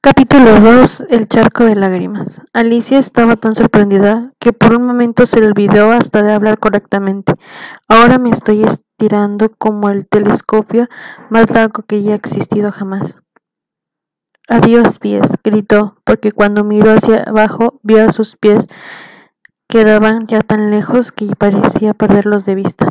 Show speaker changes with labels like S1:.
S1: Capítulo 2 El charco de lágrimas. Alicia estaba tan sorprendida que por un momento se le olvidó hasta de hablar correctamente. Ahora me estoy estirando como el telescopio más largo que haya existido jamás. Adiós pies, gritó, porque cuando miró hacia abajo vio a sus pies que quedaban ya tan lejos que parecía perderlos de vista.